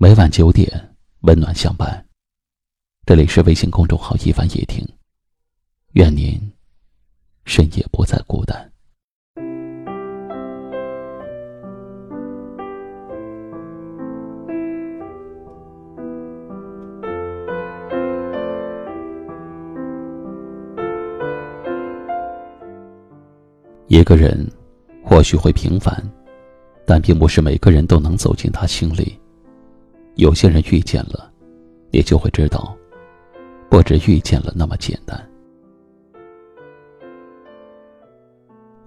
每晚九点，温暖相伴。这里是微信公众号“一凡夜听”，愿您深夜不再孤单。一个人或许会平凡，但并不是每个人都能走进他心里。有些人遇见了，你就会知道，不止遇见了那么简单。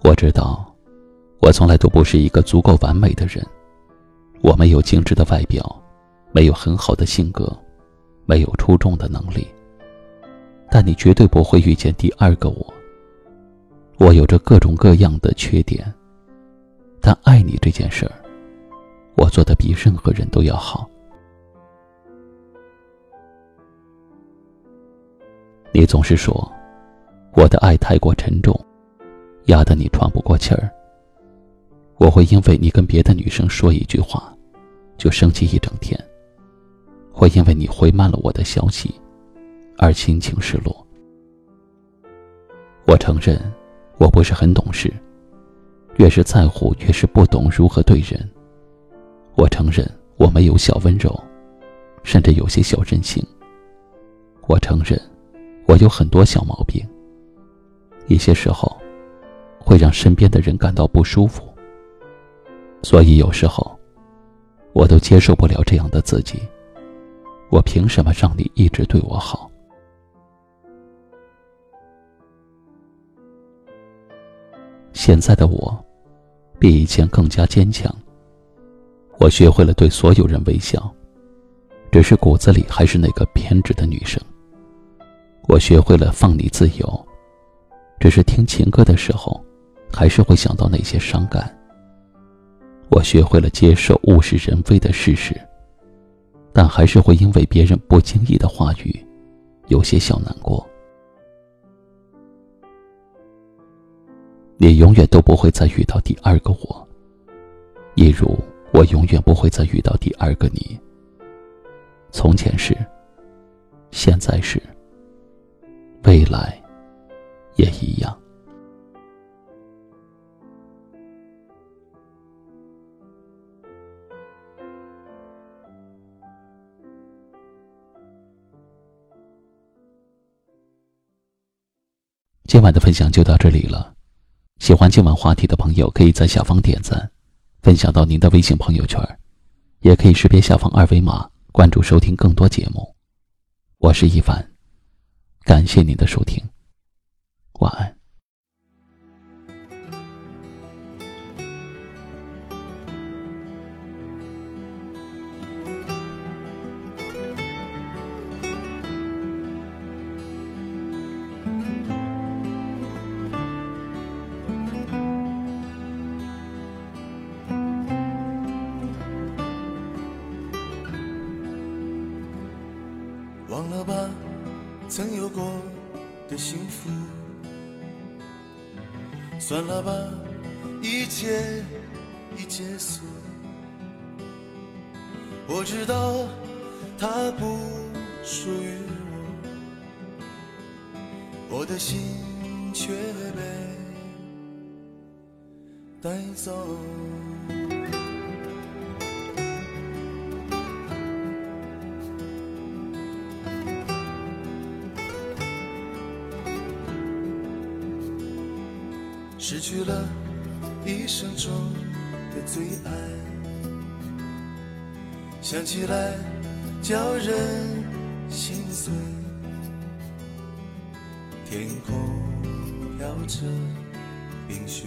我知道，我从来都不是一个足够完美的人，我没有精致的外表，没有很好的性格，没有出众的能力。但你绝对不会遇见第二个我。我有着各种各样的缺点，但爱你这件事儿，我做的比任何人都要好。你总是说我的爱太过沉重，压得你喘不过气儿。我会因为你跟别的女生说一句话，就生气一整天；会因为你回慢了我的消息，而心情失落。我承认。我不是很懂事，越是在乎，越是不懂如何对人。我承认我没有小温柔，甚至有些小任性。我承认我有很多小毛病，一些时候会让身边的人感到不舒服。所以有时候我都接受不了这样的自己。我凭什么让你一直对我好？现在的我，比以前更加坚强。我学会了对所有人微笑，只是骨子里还是那个偏执的女生。我学会了放你自由，只是听情歌的时候，还是会想到那些伤感。我学会了接受物是人非的事实，但还是会因为别人不经意的话语，有些小难过。你永远都不会再遇到第二个我，一如我永远不会再遇到第二个你。从前是，现在是，未来也一样。今晚的分享就到这里了。喜欢今晚话题的朋友，可以在下方点赞，分享到您的微信朋友圈，也可以识别下方二维码关注收听更多节目。我是一凡，感谢您的收听，晚安。曾有过的幸福。算了吧，一切已结束。我知道它不属于我，我的心却被带走。失去了一生中的最爱，想起来叫人心碎。天空飘着冰雪，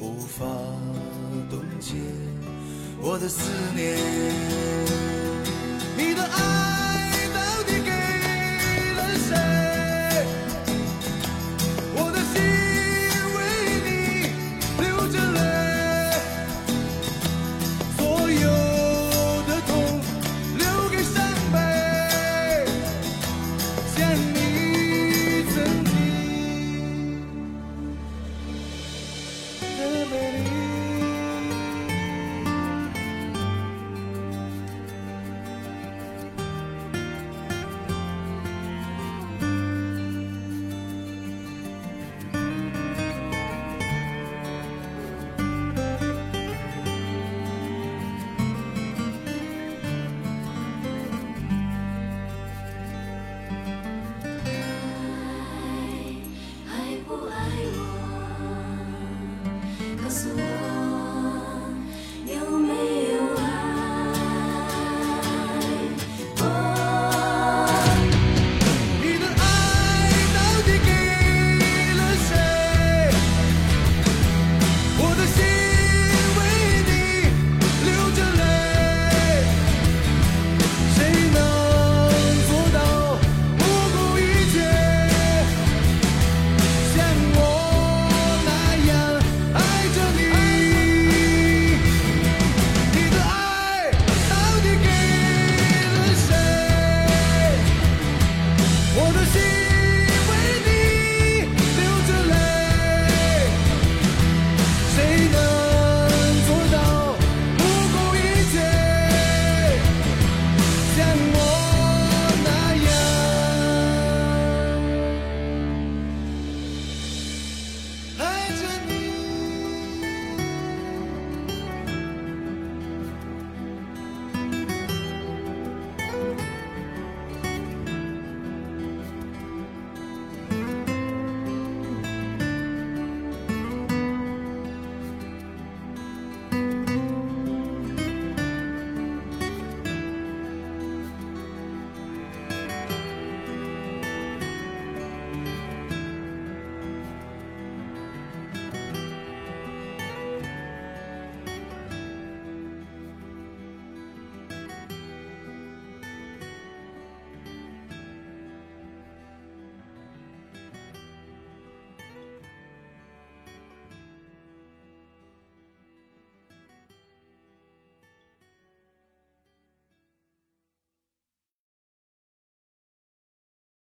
无法冻结我的思念。